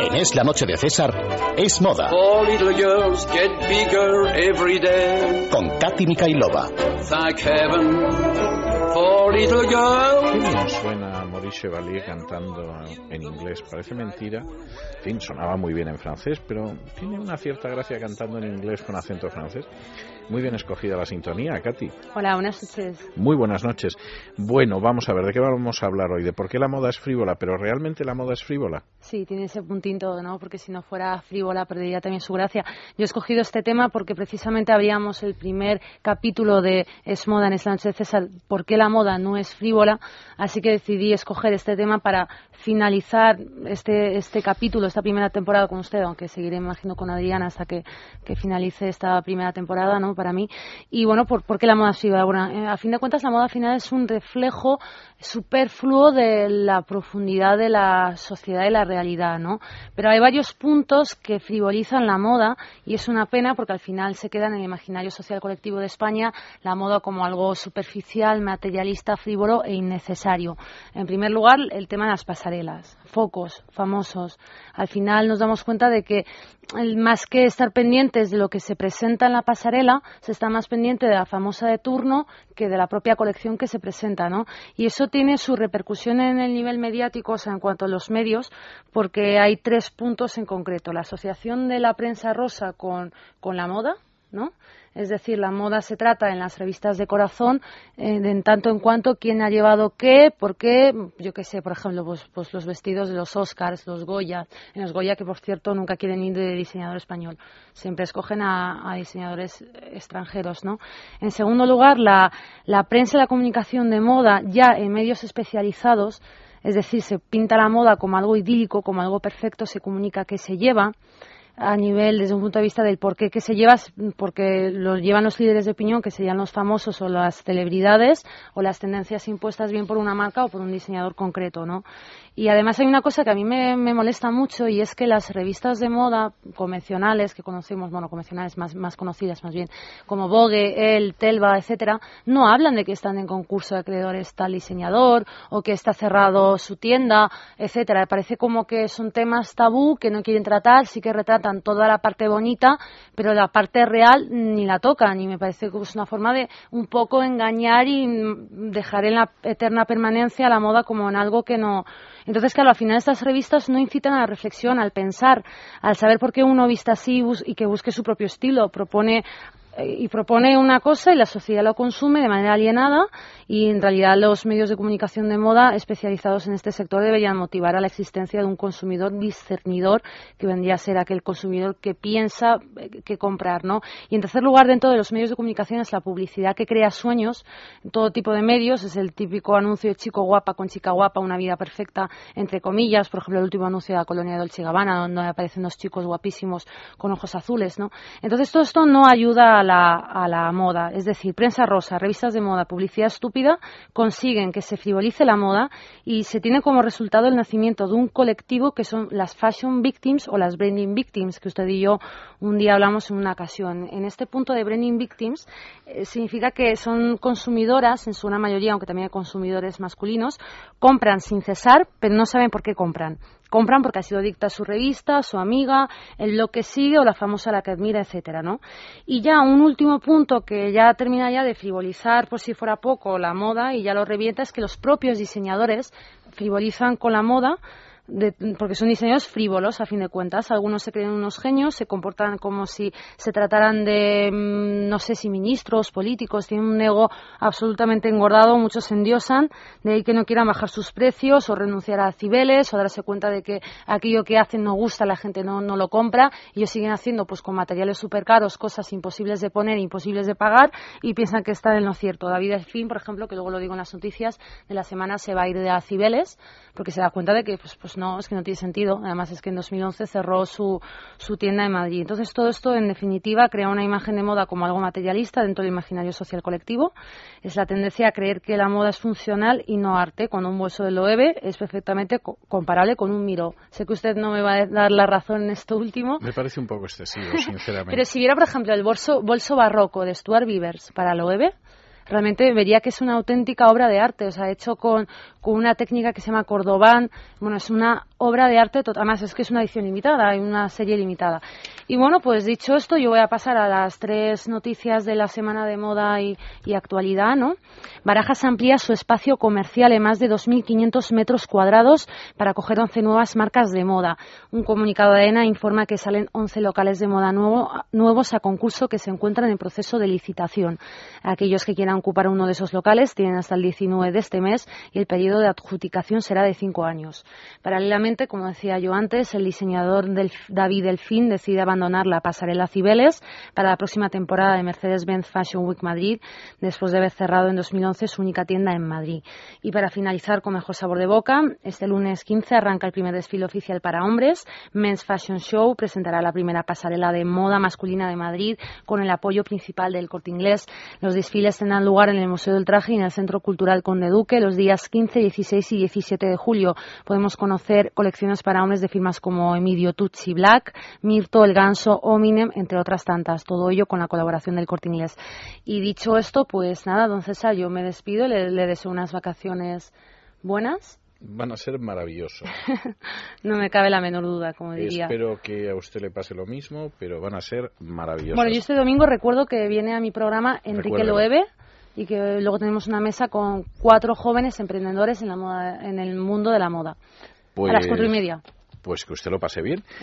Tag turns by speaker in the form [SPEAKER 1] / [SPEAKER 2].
[SPEAKER 1] En Es la Noche de César, es moda. Con Katy Mikailova.
[SPEAKER 2] Qué bien suena Maurice Chevalier cantando en inglés. Parece mentira. En fin, sonaba muy bien en francés, pero tiene una cierta gracia cantando en inglés con acento francés. Muy bien escogida la sintonía, Katy.
[SPEAKER 3] Hola, buenas noches.
[SPEAKER 2] Muy buenas noches. Bueno, vamos a ver, ¿de qué vamos a hablar hoy? ¿De por qué la moda es frívola? ¿Pero realmente la moda es frívola?
[SPEAKER 3] Sí, tiene ese puntito, ¿no? Porque si no fuera frívola perdería también su gracia. Yo he escogido este tema porque precisamente abríamos el primer capítulo de Es moda en esta noche de César, ¿por qué la moda no es frívola? Así que decidí escoger este tema para finalizar este, este capítulo, esta primera temporada con usted, aunque seguiré, imagino, con Adriana hasta que, que finalice esta primera temporada, ¿no? Para mí. Y bueno, ¿por, ¿por qué la moda es frívola? Bueno, eh, a fin de cuentas, la moda al final es un reflejo superfluo de la profundidad de la sociedad y la realidad, ¿no? Pero hay varios puntos que frivolizan la moda y es una pena porque al final se queda en el imaginario social colectivo de España la moda como algo superficial, materialista, frívolo e innecesario. En primer lugar, el tema de las pasarelas, focos, famosos. Al final nos damos cuenta de que más que estar pendientes de lo que se presenta en la pasarela, se está más pendiente de la famosa de turno que de la propia colección que se presenta, ¿no? Y eso tiene su repercusión en el nivel mediático, o sea, en cuanto a los medios, porque hay tres puntos en concreto. La asociación de la prensa rosa con, con la moda, ¿no? Es decir, la moda se trata en las revistas de corazón eh, en tanto en cuanto quién ha llevado qué, por qué, yo qué sé, por ejemplo, pues, pues, los vestidos de los Oscars, los Goya, en los Goya que por cierto nunca quieren ir de diseñador español, siempre escogen a, diseñadores extranjeros, ¿no? En segundo lugar, la, la prensa y la comunicación de moda ya en medios especializados, es decir, se pinta la moda como algo idílico, como algo perfecto, se comunica que se lleva a nivel desde un punto de vista del por qué que se lleva, porque lo llevan los líderes de opinión, que serían los famosos o las celebridades o las tendencias impuestas bien por una marca o por un diseñador concreto, ¿no? Y además hay una cosa que a mí me, molesta mucho y es que las revistas de moda convencionales que conocemos, bueno, convencionales más, más conocidas más bien, como Vogue, El, Telva, etcétera, no hablan de que están en concurso de acreedores tal diseñador o que está cerrado su tienda, etcétera. Parece como que son temas tabú que no quieren tratar, sí que retratan toda la parte bonita, pero la parte real ni la tocan y me parece que es una forma de un poco engañar y dejar en la eterna permanencia la moda como en algo que no entonces, claro, al final estas revistas no incitan a la reflexión, al pensar, al saber por qué uno vista así y que busque su propio estilo. Propone y propone una cosa y la sociedad lo consume de manera alienada y en realidad los medios de comunicación de moda especializados en este sector deberían motivar a la existencia de un consumidor discernidor que vendría a ser aquel consumidor que piensa eh, que comprar, ¿no? Y en tercer lugar, dentro de los medios de comunicación es la publicidad que crea sueños en todo tipo de medios, es el típico anuncio de chico guapa con chica guapa, una vida perfecta, entre comillas, por ejemplo, el último anuncio de la colonia de Dolce Gabbana, donde aparecen dos chicos guapísimos con ojos azules, ¿no? Entonces todo esto no ayuda a a la, moda. Es decir, prensa rosa, revistas de moda, publicidad estúpida, consiguen que se frivolice la moda y se tiene como resultado el nacimiento de un colectivo que son las fashion victims o las branding victims, que usted y yo un día hablamos en una ocasión. En este punto de branding victims eh, significa que son consumidoras, en su una mayoría, aunque también hay consumidores masculinos, compran sin cesar, pero no saben por qué compran compran porque ha sido dicta su revista, su amiga, el blog que sigue o la famosa la que admira, etcétera, ¿no? Y ya un último punto que ya termina ya de frivolizar por si fuera poco la moda y ya lo revienta es que los propios diseñadores frivolizan con la moda porque son diseños frívolos a fin de cuentas. Algunos se creen unos genios, se comportan como si se trataran de, mm, no sé si ministros, políticos, tienen un ego absolutamente engordado, muchos se endiosan, de ahí que no quieran bajar sus precios o renunciar a cibeles o darse cuenta de que aquello que hacen no gusta, la gente no, no lo compra y ellos siguen haciendo pues con materiales súper caros cosas imposibles de poner, imposibles de pagar y piensan que están en lo cierto. David Elfín, por ejemplo, que luego lo digo en las noticias de la semana, se va a ir de a cibeles porque se da cuenta de que pues, pues no, es que no tiene sentido. Además es que en 2011 cerró su, su tienda en Madrid. Entonces todo esto, en definitiva, crea una imagen de moda como algo materialista dentro del imaginario social colectivo. Es la tendencia a creer que la moda es funcional y no arte, cuando un bolso de Loewe es perfectamente comparable con un miro. Sé que usted no me va a dar la razón en esto último.
[SPEAKER 2] Me parece un poco excesivo, sinceramente.
[SPEAKER 3] Pero si viera, por ejemplo, el bolso, bolso barroco de Stuart Vivers para Loewe, realmente vería que es una auténtica obra de arte, o sea, hecho con, con una técnica que se llama Cordobán. Bueno, es una obra de arte, además es que es una edición limitada, hay una serie limitada. Y bueno, pues dicho esto, yo voy a pasar a las tres noticias de la semana de moda y, actualidad, ¿no? Barajas amplía su espacio comercial en más de 2.500 metros cuadrados para acoger 11 nuevas marcas de moda. Un comunicado de ENA informa que salen 11 locales de moda nuevo, nuevos a concurso que se encuentran en proceso de licitación. Aquellos que quieran ocupar uno de esos locales tienen hasta el 19 de este mes y el periodo de adjudicación será de cinco años. Paralelamente, como decía yo antes, el diseñador del, David Delfín decide abandonar la pasarela Cibeles para la próxima temporada de Mercedes-Benz Fashion Week Madrid, después de haber cerrado en 2011 su única tienda en Madrid. Y para finalizar con mejor sabor de boca, este lunes 15 arranca el primer desfile oficial para hombres. Men's Fashion Show presentará la primera pasarela de moda masculina de Madrid con el apoyo principal del Corte Inglés. Los desfiles tendrán lugar en el Museo del Traje y en el Centro Cultural Conde Duque los días 15, 16 y 17 de julio. Podemos conocer colecciones para hombres de firmas como Emilio Tucci Black, Mirto, El Ganso, Ominem, entre otras tantas. Todo ello con la colaboración del Corte Inglés. Y dicho esto, pues nada, don César, yo me despido, le, le deseo unas vacaciones buenas
[SPEAKER 2] van a ser maravillosos.
[SPEAKER 3] no me cabe la menor duda, como diría.
[SPEAKER 2] Espero que a usted le pase lo mismo, pero van a ser maravillosos.
[SPEAKER 3] Bueno, yo este domingo recuerdo que viene a mi programa Enrique Loewe y que luego tenemos una mesa con cuatro jóvenes emprendedores en, la moda, en el mundo de la moda. A las cuatro y
[SPEAKER 2] Pues-
[SPEAKER 3] media.
[SPEAKER 2] Pues que usted lo pase bien.
[SPEAKER 3] Gracias.